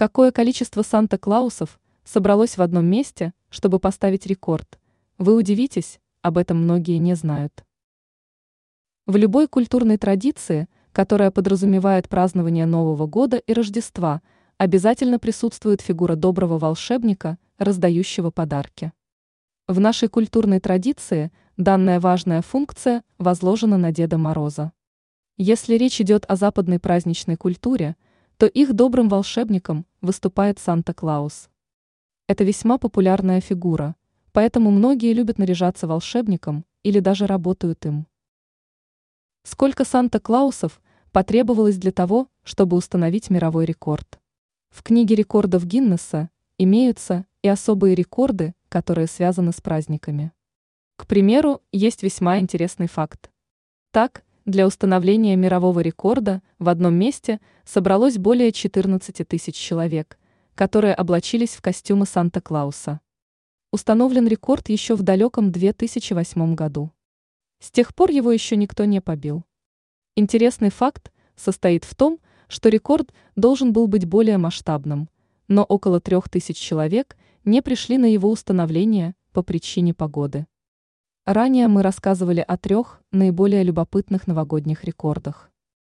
Какое количество Санта-Клаусов собралось в одном месте, чтобы поставить рекорд? Вы удивитесь, об этом многие не знают. В любой культурной традиции, которая подразумевает празднование Нового года и Рождества, обязательно присутствует фигура доброго волшебника, раздающего подарки. В нашей культурной традиции данная важная функция возложена на Деда Мороза. Если речь идет о западной праздничной культуре – то их добрым волшебником выступает Санта-Клаус. Это весьма популярная фигура, поэтому многие любят наряжаться волшебником или даже работают им. Сколько Санта-Клаусов потребовалось для того, чтобы установить мировой рекорд? В книге рекордов Гиннесса имеются и особые рекорды, которые связаны с праздниками. К примеру, есть весьма интересный факт. Так, для установления мирового рекорда в одном месте собралось более 14 тысяч человек, которые облачились в костюмы Санта-Клауса. Установлен рекорд еще в далеком 2008 году. С тех пор его еще никто не побил. Интересный факт состоит в том, что рекорд должен был быть более масштабным, но около трех тысяч человек не пришли на его установление по причине погоды. Ранее мы рассказывали о трех наиболее любопытных новогодних рекордах.